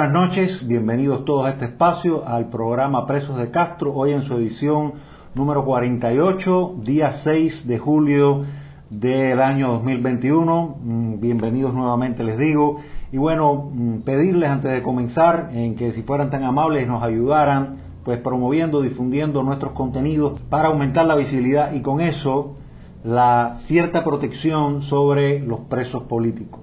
Buenas noches, bienvenidos todos a este espacio, al programa Presos de Castro, hoy en su edición número 48, día 6 de julio del año 2021. Mm, bienvenidos nuevamente, les digo. Y bueno, mm, pedirles antes de comenzar en que si fueran tan amables nos ayudaran pues promoviendo, difundiendo nuestros contenidos para aumentar la visibilidad y con eso la cierta protección sobre los presos políticos.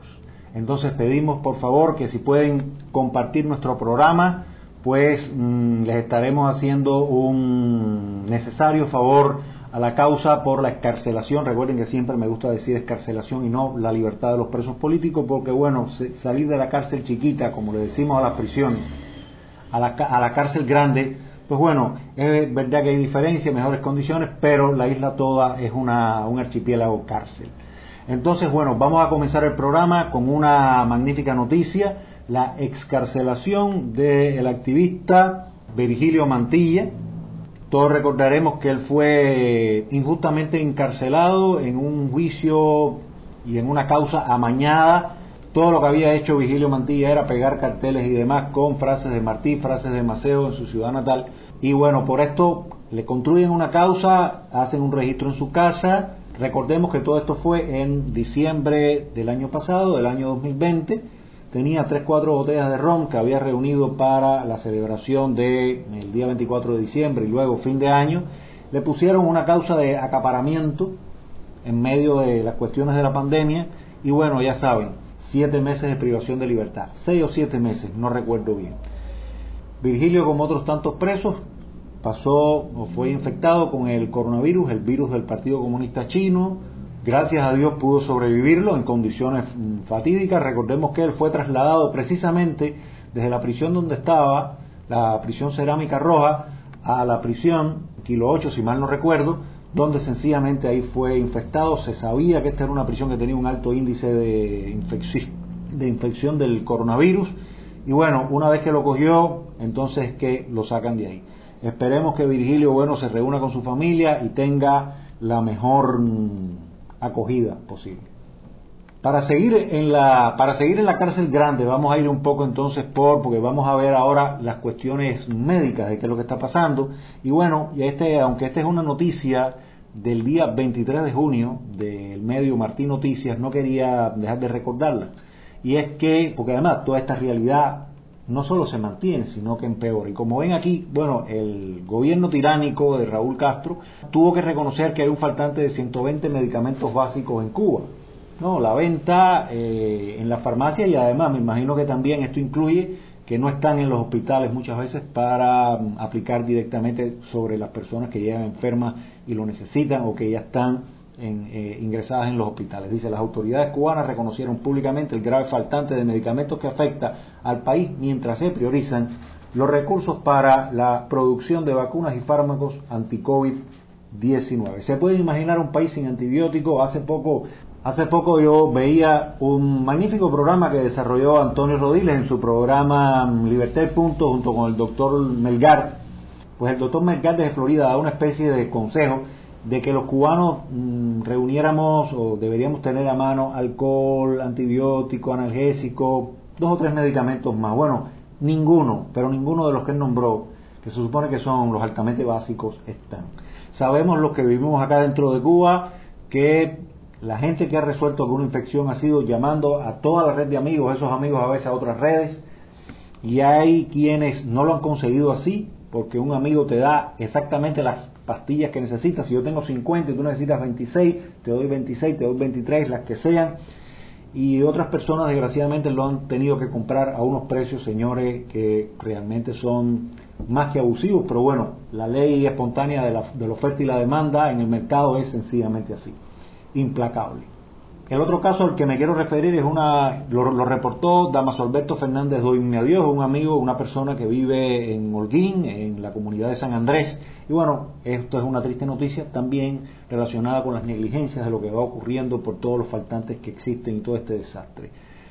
Entonces pedimos por favor que si pueden compartir nuestro programa, pues mm, les estaremos haciendo un necesario favor a la causa por la escarcelación. Recuerden que siempre me gusta decir escarcelación y no la libertad de los presos políticos, porque bueno, salir de la cárcel chiquita, como le decimos a las prisiones, a la, a la cárcel grande, pues bueno, es verdad que hay diferencias, mejores condiciones, pero la isla toda es una, un archipiélago cárcel. Entonces, bueno, vamos a comenzar el programa con una magnífica noticia, la excarcelación del activista Virgilio Mantilla. Todos recordaremos que él fue injustamente encarcelado en un juicio y en una causa amañada. Todo lo que había hecho Virgilio Mantilla era pegar carteles y demás con frases de Martí, frases de Maceo en su ciudad natal. Y bueno, por esto le construyen una causa, hacen un registro en su casa, Recordemos que todo esto fue en diciembre del año pasado, del año 2020. Tenía 3-4 botellas de ron que había reunido para la celebración del día 24 de diciembre y luego fin de año. Le pusieron una causa de acaparamiento en medio de las cuestiones de la pandemia y bueno, ya saben, siete meses de privación de libertad, seis o siete meses, no recuerdo bien. Virgilio, como otros tantos presos, pasó o fue infectado con el coronavirus, el virus del Partido Comunista Chino. Gracias a Dios pudo sobrevivirlo en condiciones mm, fatídicas. Recordemos que él fue trasladado precisamente desde la prisión donde estaba, la prisión Cerámica Roja, a la prisión Kilo 8, si mal no recuerdo, donde sencillamente ahí fue infectado. Se sabía que esta era una prisión que tenía un alto índice de de infección del coronavirus. Y bueno, una vez que lo cogió, entonces que lo sacan de ahí. Esperemos que Virgilio Bueno se reúna con su familia y tenga la mejor acogida posible. Para seguir en la para seguir en la cárcel grande vamos a ir un poco entonces por porque vamos a ver ahora las cuestiones médicas de qué es lo que está pasando y bueno, y este aunque esta es una noticia del día 23 de junio del medio Martín Noticias, no quería dejar de recordarla. Y es que, porque además toda esta realidad no solo se mantiene, sino que empeora. Y como ven aquí, bueno, el gobierno tiránico de Raúl Castro tuvo que reconocer que hay un faltante de 120 medicamentos básicos en Cuba. No, la venta eh, en la farmacia y además me imagino que también esto incluye que no están en los hospitales muchas veces para mm, aplicar directamente sobre las personas que llegan enfermas y lo necesitan o que ya están en, eh, ingresadas en los hospitales. Dice, las autoridades cubanas reconocieron públicamente el grave faltante de medicamentos que afecta al país mientras se priorizan los recursos para la producción de vacunas y fármacos anti-COVID-19. Se puede imaginar un país sin antibióticos. Hace poco, hace poco yo veía un magnífico programa que desarrolló Antonio Rodiles en su programa Libertad Punto junto con el doctor Melgar. Pues el doctor Melgar de Florida da una especie de consejo de que los cubanos mm, reuniéramos o deberíamos tener a mano alcohol, antibiótico, analgésico, dos o tres medicamentos más. Bueno, ninguno, pero ninguno de los que él nombró, que se supone que son los altamente básicos, están. Sabemos los que vivimos acá dentro de Cuba que la gente que ha resuelto alguna infección ha sido llamando a toda la red de amigos, esos amigos a veces a otras redes, y hay quienes no lo han conseguido así, porque un amigo te da exactamente las pastillas que necesitas. Si yo tengo 50 y tú necesitas 26, te doy 26, te doy 23, las que sean. Y otras personas desgraciadamente lo han tenido que comprar a unos precios, señores, que realmente son más que abusivos. Pero bueno, la ley espontánea de la, de la oferta y la demanda en el mercado es sencillamente así, implacable. El otro caso al que me quiero referir es una, lo, reportó Damaso Alberto Fernández Doime Adiós, un amigo, una persona que vive en Holguín, en la comunidad de San Andrés. Y bueno, esto es una triste noticia también relacionada con las negligencias de lo que va ocurriendo por todos los faltantes que existen y todo este desastre.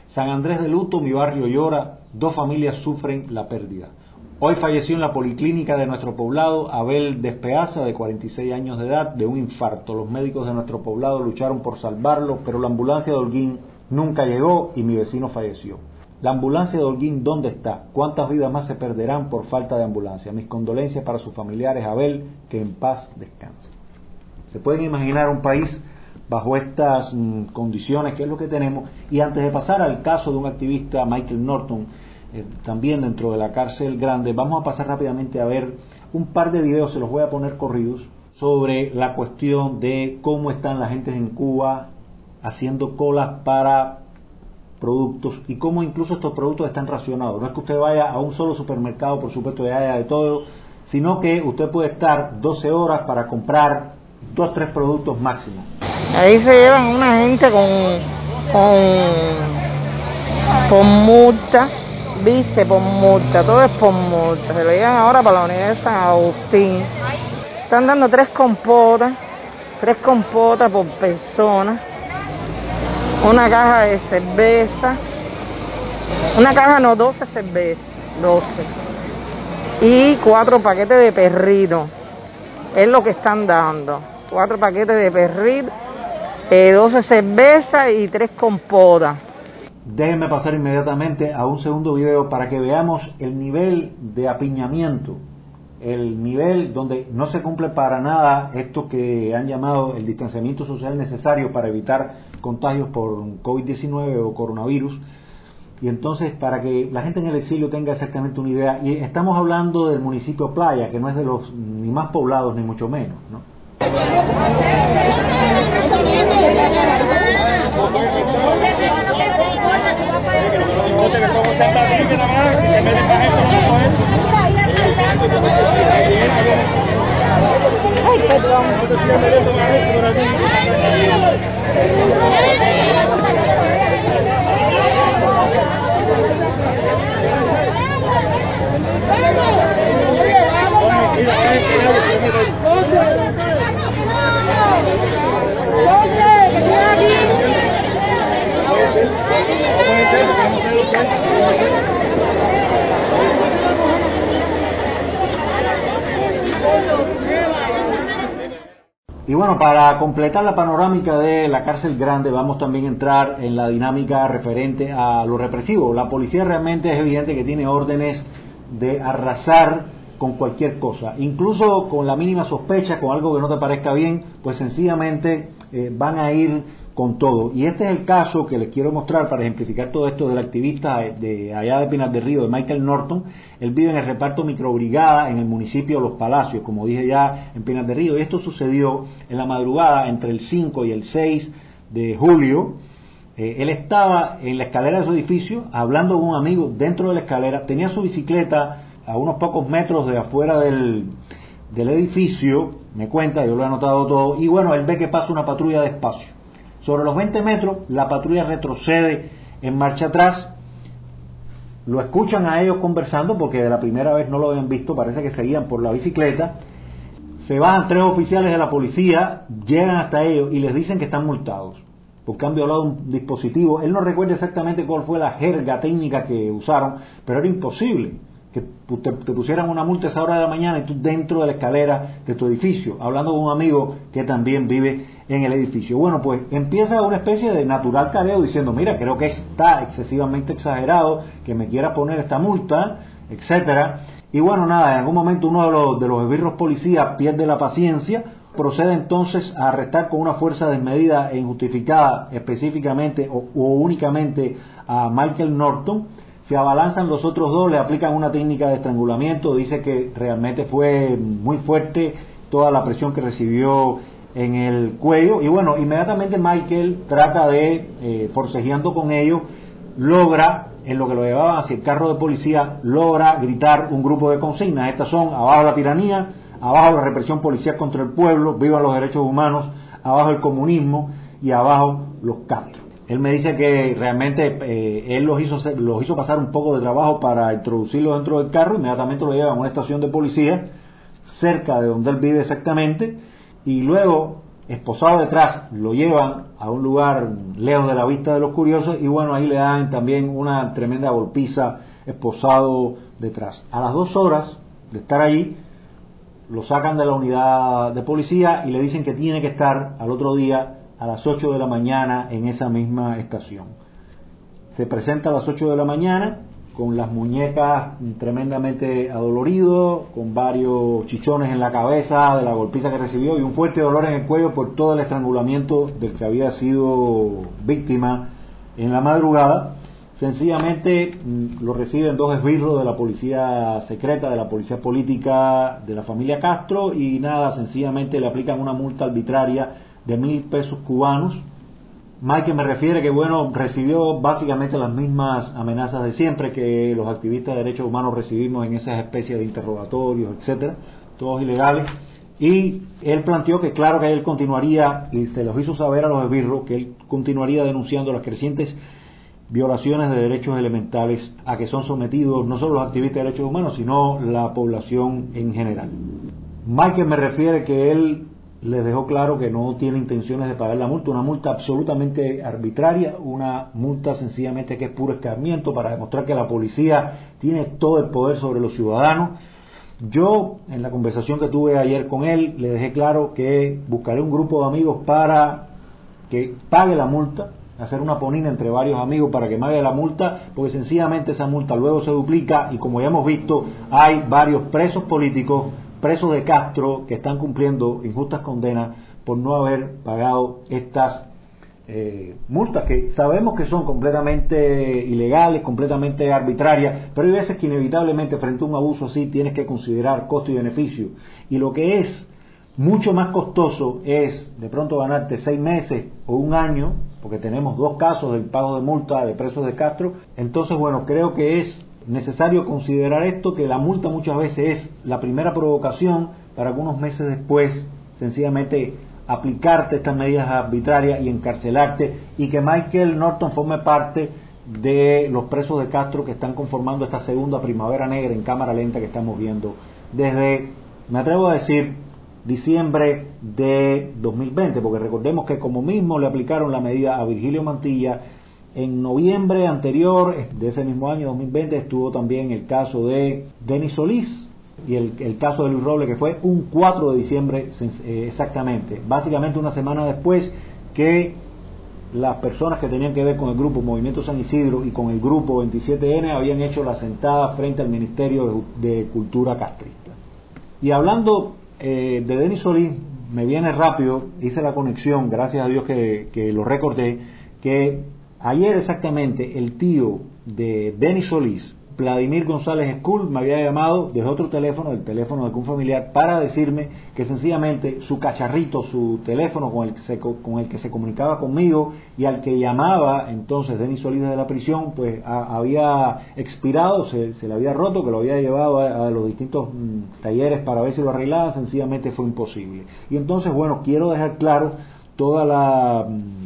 San Andrés de luto, mi barrio llora, dos familias sufren la pérdida. Hoy falleció en la policlínica de nuestro poblado Abel Despeaza, de 46 años de edad, de un infarto. Los médicos de nuestro poblado lucharon por salvarlo, pero la ambulancia de Holguín nunca llegó y mi vecino falleció. La ambulancia de Holguín, ¿dónde está? ¿Cuántas vidas más se perderán por falta de ambulancia? Mis condolencias para sus familiares, Abel, que en paz descanse. Se pueden imaginar un país bajo estas mm, condiciones, que es lo que tenemos. Y antes de pasar al caso de un activista, Michael Norton, eh, también dentro de la cárcel grande, vamos a pasar rápidamente a ver un par de videos, se los voy a poner corridos, sobre la cuestión de cómo están las gentes en Cuba haciendo colas para productos y cómo incluso estos productos están racionados. No es que usted vaya a un solo supermercado, por supuesto, y haya de todo, sino que usted puede estar 12 horas para comprar dos, tres productos máximo. Ahí se llevan una gente con, con, multa, viste, por multa, todo es por multa. Se lo llevan ahora para la unidad de San Agustín. Están dando tres compotas, tres compotas por persona, una caja de cerveza, una caja no, 12 cervezas, 12, y cuatro paquetes de perrito, es lo que están dando cuatro paquetes de perril, eh, 12 cervezas y tres compotas. Déjenme pasar inmediatamente a un segundo video para que veamos el nivel de apiñamiento, el nivel donde no se cumple para nada esto que han llamado el distanciamiento social necesario para evitar contagios por COVID-19 o coronavirus. Y entonces, para que la gente en el exilio tenga exactamente una idea, y estamos hablando del municipio Playa, que no es de los ni más poblados ni mucho menos, ¿no? Oke, le Y bueno, para completar la panorámica de la cárcel grande, vamos también a entrar en la dinámica referente a lo represivo. La policía realmente es evidente que tiene órdenes de arrasar con cualquier cosa, incluso con la mínima sospecha, con algo que no te parezca bien, pues sencillamente eh, van a ir con todo. Y este es el caso que les quiero mostrar para ejemplificar todo esto del activista de allá de Pinar del Río, de Michael Norton. Él vive en el reparto microbrigada en el municipio de Los Palacios, como dije ya, en Pinar del Río. Y esto sucedió en la madrugada entre el 5 y el 6 de julio. Eh, él estaba en la escalera de su edificio hablando con un amigo dentro de la escalera, tenía su bicicleta a unos pocos metros de afuera del, del edificio, me cuenta, yo lo he anotado todo, y bueno, él ve que pasa una patrulla de espacio sobre los 20 metros, la patrulla retrocede en marcha atrás. Lo escuchan a ellos conversando porque de la primera vez no lo habían visto, parece que seguían por la bicicleta. Se bajan tres oficiales de la policía, llegan hasta ellos y les dicen que están multados porque han violado un dispositivo. Él no recuerda exactamente cuál fue la jerga técnica que usaron, pero era imposible que te, pusieran una multa a esa hora de la mañana y tú dentro de la escalera de tu edificio, hablando con un amigo que también vive en el edificio. Bueno, pues empieza una especie de natural careo diciendo, mira, creo que está excesivamente exagerado que me quiera poner esta multa, etcétera. Y bueno, nada, en algún momento uno de los, de los esbirros policías pierde la paciencia, procede entonces a arrestar con una fuerza desmedida e injustificada específicamente o únicamente a Michael Norton, se abalanzan los otros dos, le aplican una técnica de estrangulamiento, dice que realmente fue muy fuerte toda la presión que recibió en el cuello y bueno, inmediatamente Michael trata de, eh, forcejeando con ellos, logra, en lo que lo llevaban hacia el carro de policía, logra gritar un grupo de consignas. Estas son abajo la tiranía, abajo la represión policial contra el pueblo, vivan los derechos humanos, abajo el comunismo y abajo los Castro. Él me dice que realmente eh, él los hizo, los hizo pasar un poco de trabajo para introducirlos dentro del carro, inmediatamente lo llevan a una estación de policía cerca de donde él vive exactamente, y luego, esposado detrás, lo llevan a un lugar lejos de la vista de los curiosos, y bueno, ahí le dan también una tremenda golpiza esposado detrás. A las dos horas de estar allí, lo sacan de la unidad de policía y le dicen que tiene que estar al otro día a las 8 de la mañana en esa misma estación. se presenta a las 8 de la mañana con las muñecas tremendamente adolorido, con varios chichones en la cabeza de la golpiza que recibió y un fuerte dolor en el cuello por todo el estrangulamiento del que había sido víctima en la madrugada. Sencillamente mm, lo reciben dos esbirros de la policía secreta, de la policía política de la familia Castro y nada, sencillamente le aplican una multa arbitraria de mil pesos cubanos Mike me refiere que, bueno, recibió básicamente las mismas amenazas de siempre que los activistas de derechos humanos recibimos en esas especies de interrogatorios, etcétera, todos ilegales. Y él planteó que, claro, que él continuaría, y se los hizo saber a los esbirros, que él continuaría denunciando las crecientes violaciones de derechos elementales a que son sometidos no solo los activistas de derechos humanos, sino la población en general. Michael me refiere que él les dejó claro que no tiene intenciones de pagar la multa, una multa absolutamente arbitraria, una multa sencillamente que es puro escarmiento para demostrar que la policía tiene todo el poder sobre los ciudadanos. Yo, en la conversación que tuve ayer con él, le dejé claro que buscaré un grupo de amigos para que pague la multa, hacer una ponina entre varios amigos para que pague la multa, porque sencillamente esa multa luego se duplica y como ya hemos visto, hay varios presos políticos presos de Castro que están cumpliendo injustas condenas por no haber pagado estas eh, multas que sabemos que son completamente ilegales, completamente arbitrarias, pero hay veces que inevitablemente frente a un abuso así tienes que considerar costo y beneficio. Y lo que es mucho más costoso es de pronto ganarte seis meses o un año, porque tenemos dos casos del pago de multa de presos de Castro, entonces bueno, creo que es necesario considerar esto, que la multa muchas veces es la primera provocación para que unos meses después sencillamente aplicarte estas medidas arbitrarias y encarcelarte y que Michael Norton forme parte de los presos de Castro que están conformando esta segunda primavera negra en cámara lenta que estamos viendo. Desde, me atrevo a decir, diciembre de 2020, porque recordemos que como mismo le aplicaron la medida a Virgilio Mantilla, en noviembre anterior de ese mismo año 2020 estuvo también el caso de Denis Solís y el, caso de Luis Roble que fue un 4 de diciembre eh, exactamente, básicamente una semana después que las personas que tenían que ver con el grupo Movimiento San Isidro y con el grupo 27N habían hecho la sentada frente al Ministerio de, Cultura Castrista. Y hablando eh, de Denis Solís, me viene rápido, hice la conexión, gracias a Dios que lo recordé, que Ayer exactamente el tío de Denis Solís, Vladimir González Skull, me había llamado desde otro teléfono, el teléfono de algún familiar, para decirme que sencillamente su cacharrito, su teléfono con el, que se, con el que se comunicaba conmigo y al que llamaba entonces Denis Solís de la prisión, pues había expirado, se, le había roto, que lo había llevado a, los distintos mm, talleres para ver si lo arreglaba, sencillamente fue imposible. Y entonces, bueno, quiero dejar claro toda la... Mm,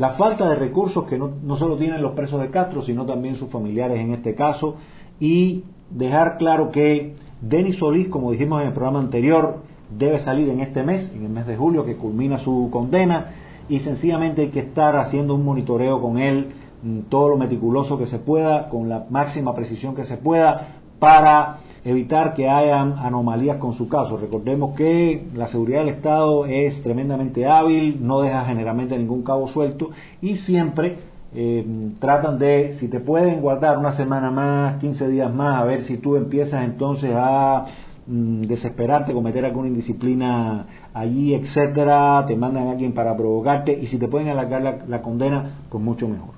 la falta de recursos que no, no solo tienen los presos de Castro, sino también sus familiares en este caso, y dejar claro que Denis Solís, como dijimos en el programa anterior, debe salir en este mes, en el mes de julio, que culmina su condena, y sencillamente hay que estar haciendo un monitoreo con él, mm, todo lo meticuloso que se pueda, con la máxima precisión que se pueda, para evitar que hayan anomalías con su caso. Recordemos que la seguridad del Estado es tremendamente hábil, no deja generalmente ningún cabo suelto y siempre eh, tratan de, si te pueden guardar una semana más, 15 días más, a ver si tú empiezas entonces a mm, desesperarte, cometer alguna indisciplina allí, etcétera, te mandan a alguien para provocarte y si te pueden alargar la, la condena, pues mucho mejor.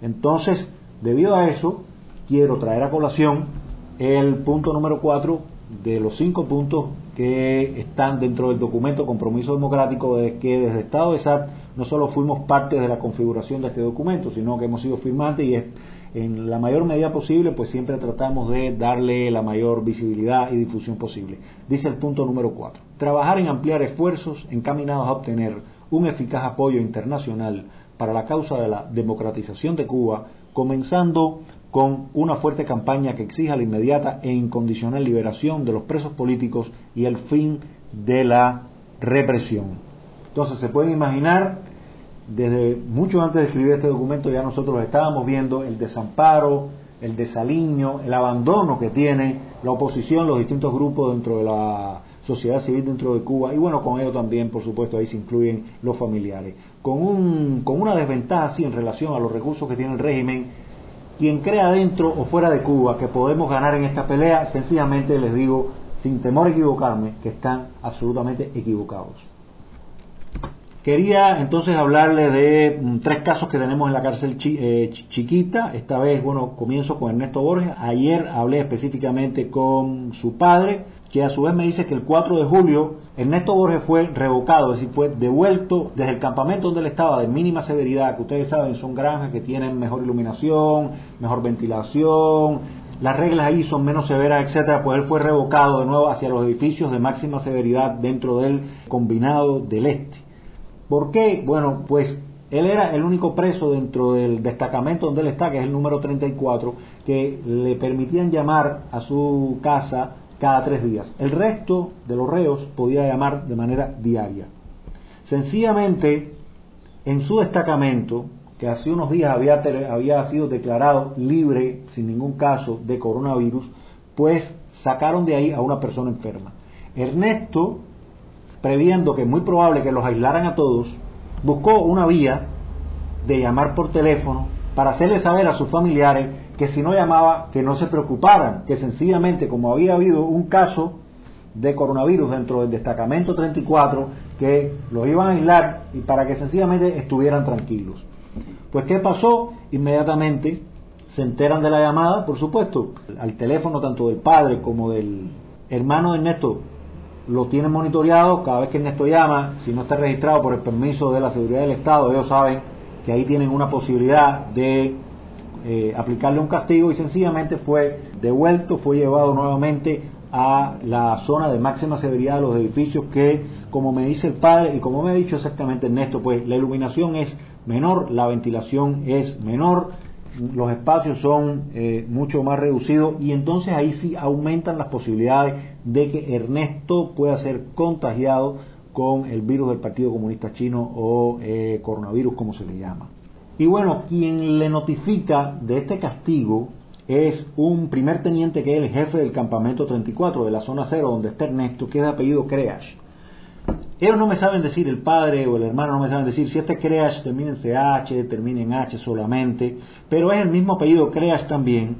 Entonces, debido a eso, quiero traer a colación el punto número cuatro de los cinco puntos que están dentro del documento Compromiso Democrático de que desde Estado de SAT no solo fuimos parte de la configuración de este documento, sino que hemos sido firmantes y en la mayor medida posible, pues siempre tratamos de darle la mayor visibilidad y difusión posible. Dice el punto número cuatro, trabajar en ampliar esfuerzos encaminados a obtener un eficaz apoyo internacional para la causa de la democratización de Cuba, comenzando con una fuerte campaña que exija la inmediata e incondicional liberación de los presos políticos y el fin de la represión. Entonces se pueden imaginar, desde mucho antes de escribir este documento ya nosotros estábamos viendo el desamparo, el desaliño, el abandono que tiene la oposición, los distintos grupos dentro de la sociedad civil dentro de Cuba y bueno, con ello también, por supuesto, ahí se incluyen los familiares. Con, un, con una desventaja así en relación a los recursos que tiene el régimen, quien crea dentro o fuera de Cuba que podemos ganar en esta pelea, sencillamente les digo, sin temor a equivocarme, que están absolutamente equivocados. Quería entonces hablarle de mm, tres casos que tenemos en la cárcel eh, chiquita. Esta vez, bueno, comienzo con Ernesto Borges. Ayer hablé específicamente con su padre, que a su vez me dice que el 4 de julio Ernesto Borges fue revocado, es decir, fue devuelto desde el campamento donde él estaba de mínima severidad, que ustedes saben son granjas que tienen mejor iluminación, mejor ventilación, las reglas ahí son menos severas, etcétera, pues él fue revocado de nuevo hacia los edificios de máxima severidad dentro del combinado del este. ¿Por qué? Bueno, pues él era el único preso dentro del destacamento donde él está, que es el número 34, que le permitían llamar a su casa cada tres días. El resto de los reos podía llamar de manera diaria. Sencillamente, en su destacamento, que hace unos días había, había sido declarado libre, sin ningún caso, de coronavirus, pues sacaron de ahí a una persona enferma. Ernesto previendo que es muy probable que los aislaran a todos, buscó una vía de llamar por teléfono para hacerle saber a sus familiares que si no llamaba, que no se preocuparan, que sencillamente como había habido un caso de coronavirus dentro del destacamento 34, que los iban a aislar y para que sencillamente estuvieran tranquilos. Pues ¿qué pasó? Inmediatamente se enteran de la llamada, por supuesto, al teléfono tanto del padre como del hermano de Ernesto lo tienen monitoreado, cada vez que Ernesto llama, si no está registrado por el permiso de la seguridad del Estado, ellos saben que ahí tienen una posibilidad de eh, aplicarle un castigo y sencillamente fue devuelto, fue llevado nuevamente a la zona de máxima severidad de los edificios que, como me dice el padre y como me ha dicho exactamente Ernesto, pues la iluminación es menor, la ventilación es menor, los espacios son eh, mucho más reducidos y entonces ahí sí aumentan las posibilidades de que Ernesto pueda ser contagiado con el virus del Partido Comunista Chino o eh, coronavirus como se le llama. Y bueno, quien le notifica de este castigo es un primer teniente que es el jefe del campamento 34 de la zona cero donde está Ernesto, que es de apellido Creash. Ellos no me saben decir, el padre o el hermano no me saben decir si este Creash termina en CH, termina en H solamente, pero es el mismo apellido Creash también,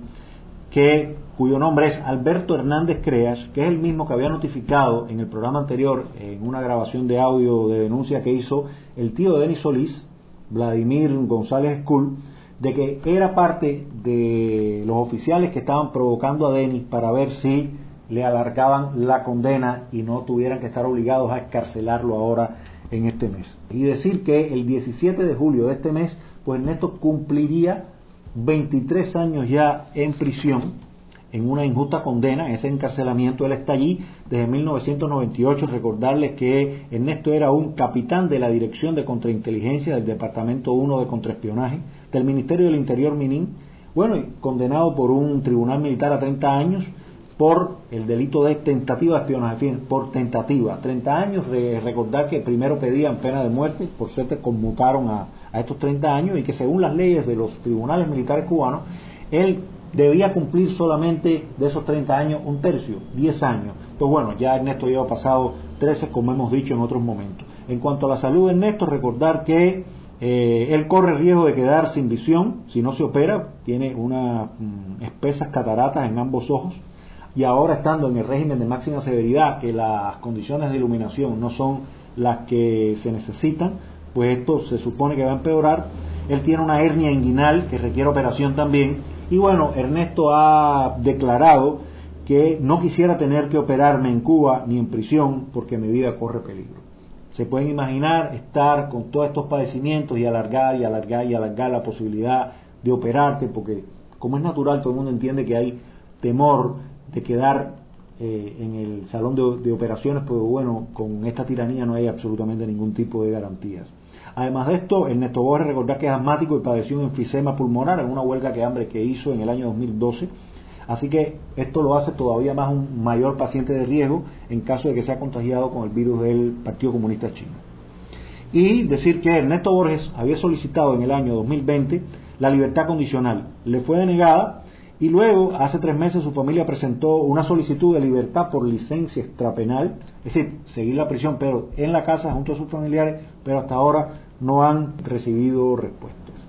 que, cuyo nombre es Alberto Hernández Creash, que es el mismo que había notificado en el programa anterior, en una grabación de audio de denuncia que hizo el tío de Denis Solís, Vladimir González Skull, de que era parte de los oficiales que estaban provocando a Denis para ver si le alargaban la condena y no tuvieran que estar obligados a escarcelarlo ahora en este mes. Y decir que el 17 de julio de este mes, pues Ernesto cumpliría 23 años ya en prisión, en una injusta condena, en ese encarcelamiento. Él está allí desde 1998. Recordarles que Ernesto era un capitán de la Dirección de Contrainteligencia del Departamento 1 de Contraespionaje del Ministerio del Interior Minín. Bueno, condenado por un tribunal militar a 30 años por el delito de tentativa de espionaje, por tentativa. 30 años, recordar que primero pedían pena de muerte, por suerte conmutaron a, a, estos 30 años y que según las leyes de los tribunales militares cubanos, él debía cumplir solamente de esos 30 años un tercio, 10 años. Entonces, bueno, ya Ernesto lleva pasado 13, como hemos dicho en otros momentos. En cuanto a la salud de Ernesto, recordar que eh, él corre riesgo de quedar sin visión si no se opera, tiene unas mm, espesas cataratas en ambos ojos y ahora estando en el régimen de máxima severidad, que las condiciones de iluminación no son las que se necesitan, pues esto se supone que va a empeorar. Él tiene una hernia inguinal que requiere operación también. Y bueno, Ernesto ha declarado que no quisiera tener que operarme en Cuba ni en prisión porque mi vida corre peligro. Se pueden imaginar estar con todos estos padecimientos y alargar y alargar y alargar la posibilidad de operarte porque como es natural todo el mundo entiende que hay temor de quedar eh, en el salón de, operaciones, pues bueno, con esta tiranía no hay absolutamente ningún tipo de garantías. Además de esto, Ernesto Borges recordar que es asmático y padeció un enfisema pulmonar en una huelga que hambre que hizo en el año 2012. Así que esto lo hace todavía más un mayor paciente de riesgo en caso de que sea contagiado con el virus del Partido Comunista Chino. Y decir que Ernesto Borges había solicitado en el año 2020 la libertad condicional. Le fue denegada Y luego, hace tres meses, su familia presentó una solicitud de libertad por licencia extrapenal, es decir, seguir la prisión, pero en la casa junto a sus familiares, pero hasta ahora no han recibido respuestas.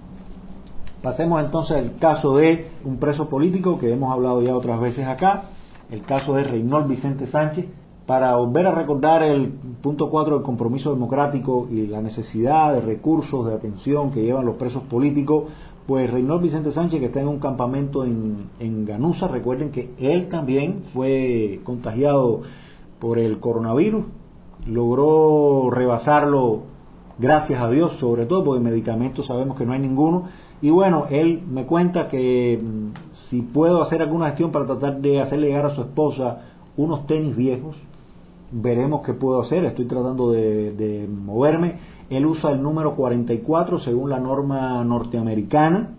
Pasemos entonces al caso de un preso político que hemos hablado ya otras veces acá, el caso de Reynold Vicente Sánchez, para volver a recordar el punto 4 del compromiso democrático y la necesidad de recursos de atención que llevan los presos políticos, pues Reynold Vicente Sánchez, que está en un campamento en, en Ganusa, recuerden que él también fue contagiado por el coronavirus, logró rebasarlo gracias a Dios, sobre todo porque medicamentos sabemos que no hay ninguno. Y bueno, él me cuenta que mm, si puedo hacer alguna gestión para tratar de hacerle llegar a su esposa unos tenis viejos, veremos qué puedo hacer, estoy tratando de, moverme. Él usa el número 44 según la norma norteamericana.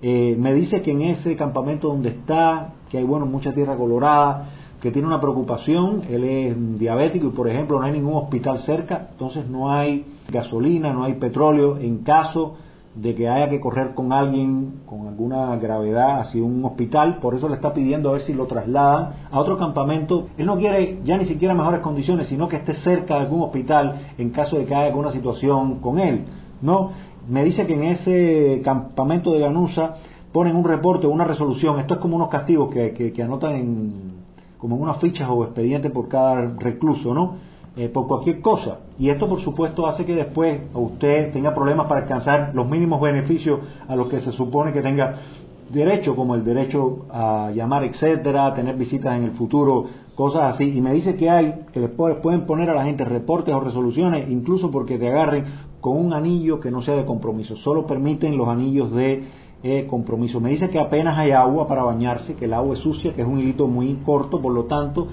Eh, me dice que en ese campamento donde está, que hay bueno mucha tierra colorada, que tiene una preocupación, él es diabético y por ejemplo no hay ningún hospital cerca, entonces no hay gasolina, no hay petróleo en caso de que haya que correr con alguien con alguna gravedad hacia un hospital, por eso le está pidiendo a ver si lo trasladan a otro campamento. Él no quiere ya ni siquiera mejores condiciones, sino que esté cerca de algún hospital en caso de que haya alguna situación con él. No, me dice que en ese campamento de Ganusa ponen un reporte una resolución, esto es como unos castigos que, que, que anotan en, como en unas fichas o expedientes por cada recluso, ¿no? Eh, por cualquier cosa. Y esto, por supuesto, hace que después usted tenga problemas para alcanzar los mínimos beneficios a los que se supone que tenga derecho, como el derecho a llamar, etcétera, tener visitas en el futuro, cosas así. Y me dice que hay, que después pueden poner a la gente reportes o resoluciones, incluso porque te agarren con un anillo que no sea de compromiso. Solo permiten los anillos de eh, compromiso. Me dice que apenas hay agua para bañarse, que el agua es sucia, que es un hilito muy corto, por lo tanto,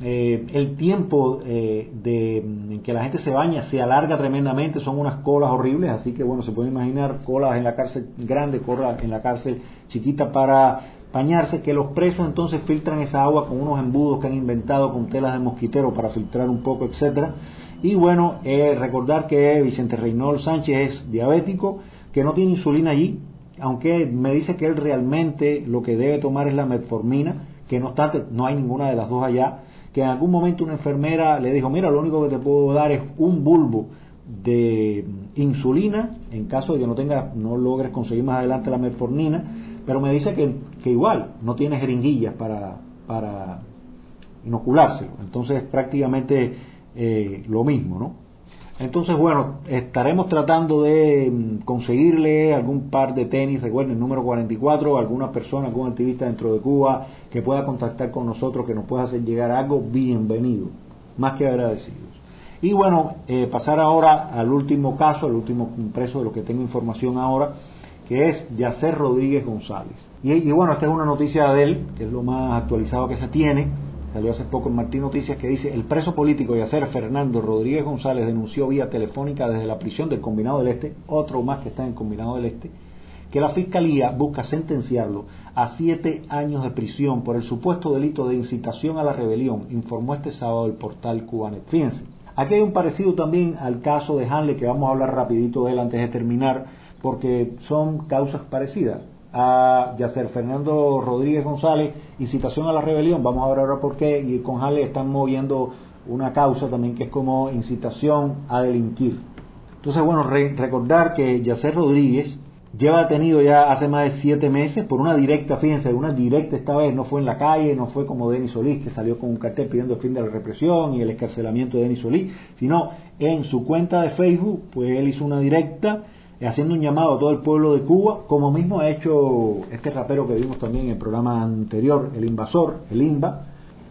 eh, el tiempo eh, de, en que la gente se baña se alarga tremendamente, son unas colas horribles, así que bueno, se puede imaginar colas en la cárcel grande, colas en la cárcel chiquita para bañarse, que los presos entonces filtran esa agua con unos embudos que han inventado con telas de mosquitero para filtrar un poco, etcétera. Y bueno, eh, recordar que Vicente Reynold Sánchez es diabético, que no tiene insulina allí, aunque me dice que él realmente lo que debe tomar es la metformina, que no obstante no hay ninguna de las dos allá, que en algún momento una enfermera le dijo, mira, lo único que te puedo dar es un bulbo de insulina en caso de que no tenga, no logres conseguir más adelante la metformina, pero me dice que, que igual no tiene jeringuillas para, para inoculárselo. Entonces prácticamente eh, lo mismo, ¿no? Entonces, bueno, estaremos tratando de mm, conseguirle algún par de tenis, recuerden, el número 44, alguna persona, algún activista dentro de Cuba que pueda contactar con nosotros, que nos pueda hacer llegar algo, bienvenido, más que agradecidos. Y bueno, eh, pasar ahora al último caso, al último preso de lo que tengo información ahora, que es Yacer Rodríguez González. Y, y bueno, esta es una noticia de él, que es lo más actualizado que se tiene Salió hace poco en Martín Noticias que dice, el preso político y hacer Fernando Rodríguez González denunció vía telefónica desde la prisión del Combinado del Este, otro más que está en el Combinado del Este, que la Fiscalía busca sentenciarlo a siete años de prisión por el supuesto delito de incitación a la rebelión, informó este sábado el portal Cubanet. Fíjense, aquí hay un parecido también al caso de Hanley, que vamos a hablar rapidito de él antes de terminar, porque son causas parecidas a Yacer Fernando Rodríguez González, incitación a la rebelión, vamos a ver ahora por qué, y con Jale están moviendo una causa también que es como incitación a delinquir. Entonces, bueno, recordar que Yacer Rodríguez lleva detenido ya hace más de siete meses por una directa, fíjense, una directa esta vez, no fue en la calle, no fue como Denis Solís, que salió con un cartel pidiendo el fin de la represión y el escarcelamiento de Denis Solís, sino en su cuenta de Facebook, pues él hizo una directa haciendo un llamado a todo el pueblo de Cuba, como mismo ha hecho este rapero que vimos también en el programa anterior, el invasor, el INVA.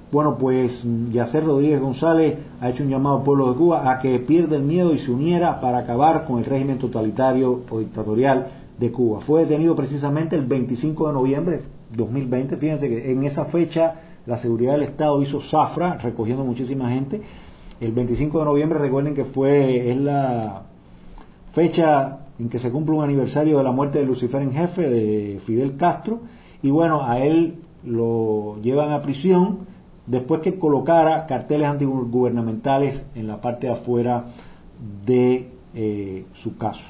Bueno, pues Yacer Rodríguez González ha hecho un llamado al pueblo de Cuba a que pierda el miedo y se uniera para acabar con el régimen totalitario o dictatorial de Cuba. Fue detenido precisamente el 25 de noviembre de 2020. Fíjense que en esa fecha la seguridad del Estado hizo zafra recogiendo muchísima gente. El 25 de noviembre, recuerden que fue es la fecha en que se cumple un aniversario de la muerte de Lucifer en jefe de Fidel Castro y bueno, a él lo llevan a prisión después que colocara carteles antigubernamentales en la parte de afuera de eh, su caso.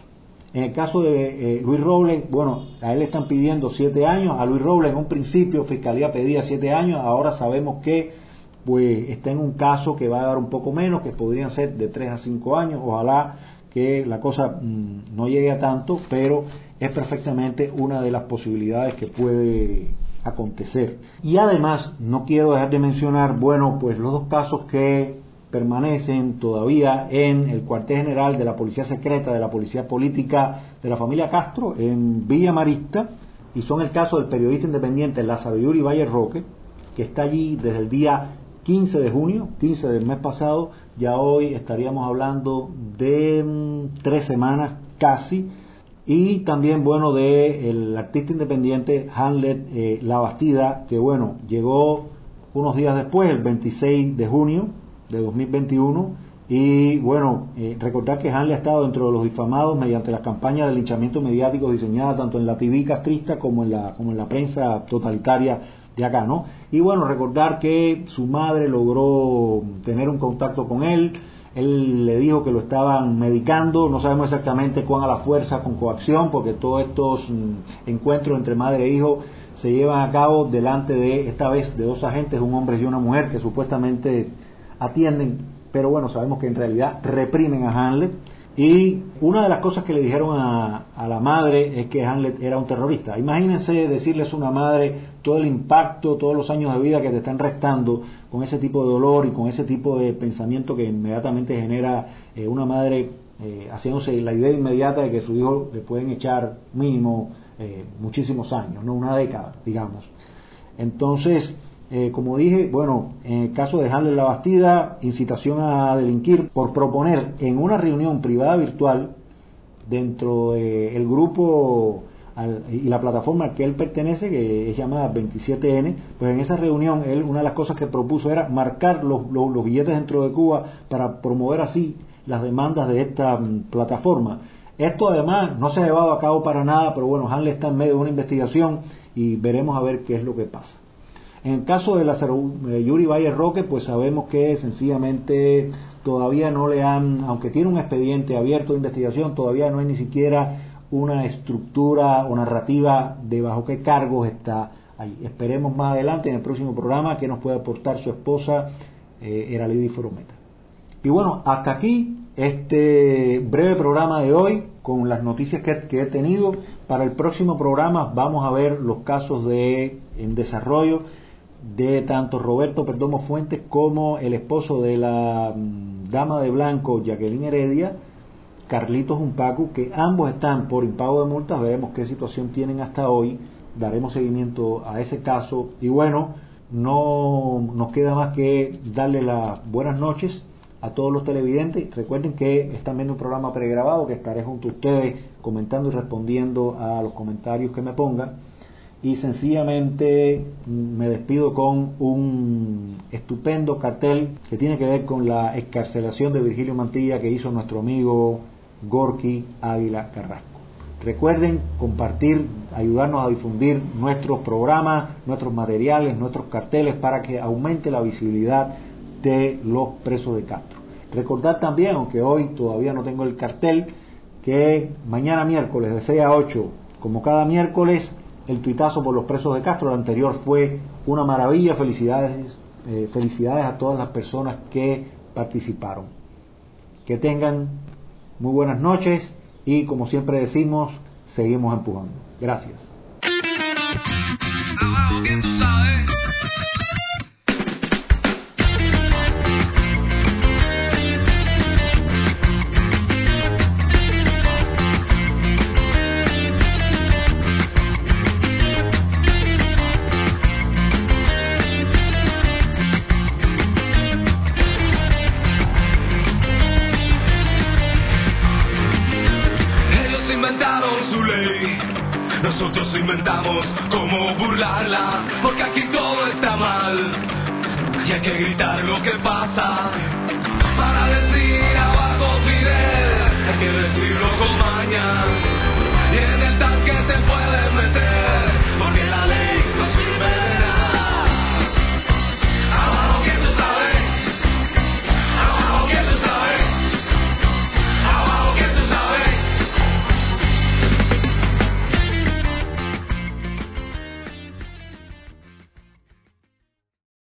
En el caso de eh, Luis Robles, bueno, a él le están pidiendo siete años, a Luis Robles en un principio Fiscalía pedía siete años, ahora sabemos que pues está en un caso que va a dar un poco menos, que podrían ser de tres a cinco años, ojalá que la cosa mm, no llegue a tanto, pero es perfectamente una de las posibilidades que puede acontecer. Y además, no quiero dejar de mencionar, bueno, pues los dos casos que permanecen todavía en el cuartel general de la Policía Secreta, de la Policía Política de la familia Castro, en Villa Marista, y son el caso del periodista independiente Lázaro Yuri Valle Roque, que está allí desde el día 15 de junio, 15 del mes pasado, ya hoy estaríamos hablando de mm, tres semanas casi, y también bueno de el artista independiente Hamlet eh, La Bastida, que bueno, llegó unos días después, el 26 de junio de 2021, y bueno, eh, recordar que Hanley ha estado dentro de los difamados mediante las campañas de linchamiento mediático diseñadas tanto en la TV castrista como en la, como en la prensa totalitaria de acá, ¿no? Y bueno, recordar que su madre logró tener un contacto con él, él le dijo que lo estaban medicando, no sabemos exactamente cuán a la fuerza con coacción, porque todos estos mm, encuentros entre madre e hijo se llevan a cabo delante de, esta vez, de dos agentes, un hombre y una mujer, que supuestamente atienden, pero bueno, sabemos que en realidad reprimen a Hamlet y una de las cosas que le dijeron a, la madre es que Hamlet era un terrorista. Imagínense decirles a una madre todo el impacto, todos los años de vida que te están restando con ese tipo de dolor y con ese tipo de pensamiento que inmediatamente genera eh, una madre eh, haciéndose la idea inmediata de que su hijo le pueden echar mínimo eh, muchísimos años, no una década, digamos. Entonces, eh, como dije, bueno, en el caso de Handler La Bastida, incitación a delinquir por proponer en una reunión privada virtual dentro del grupo y la plataforma al que él pertenece, que es llamada 27N, pues en esa reunión él una de las cosas que propuso era marcar los, los, billetes dentro de Cuba para promover así las demandas de esta mm, plataforma. Esto además no se ha llevado a cabo para nada, pero bueno, Hanley está en medio de una investigación y veremos a ver qué es lo que pasa. En el caso de la eh, Yuri Valle Roque, pues sabemos que sencillamente todavía no le han, aunque tiene un expediente abierto de investigación, todavía no hay ni siquiera una estructura o narrativa de bajo qué cargos está ahí. Esperemos más adelante en el próximo programa que nos pueda aportar su esposa, eh, Eralidy Forometa. Y bueno, hasta aquí este breve programa de hoy con las noticias que, que, he tenido. Para el próximo programa vamos a ver los casos de en desarrollo de tanto Roberto Perdomo Fuentes como el esposo de la mm, dama de blanco Jacqueline Heredia, Carlitos Umpacu, que ambos están por impago de multas, veremos qué situación tienen hasta hoy, daremos seguimiento a ese caso. Y bueno, no nos queda más que darle las buenas noches a todos los televidentes. Recuerden que están viendo un programa pregrabado que estaré junto a ustedes comentando y respondiendo a los comentarios que me pongan y sencillamente me despido con un estupendo cartel que tiene que ver con la escarcelación de Virgilio Mantilla que hizo nuestro amigo Gorky Águila Carrasco. Recuerden compartir, ayudarnos a difundir nuestros programas, nuestros materiales, nuestros carteles para que aumente la visibilidad de los presos de Castro. Recordar también, aunque hoy todavía no tengo el cartel, que mañana miércoles de 6 a 8, como cada miércoles, el tuitazo por los presos de Castro. El anterior fue una maravilla. Felicidades, eh, felicidades a todas las personas que participaron. Que tengan muy buenas noches y como siempre decimos, seguimos empujando. Gracias.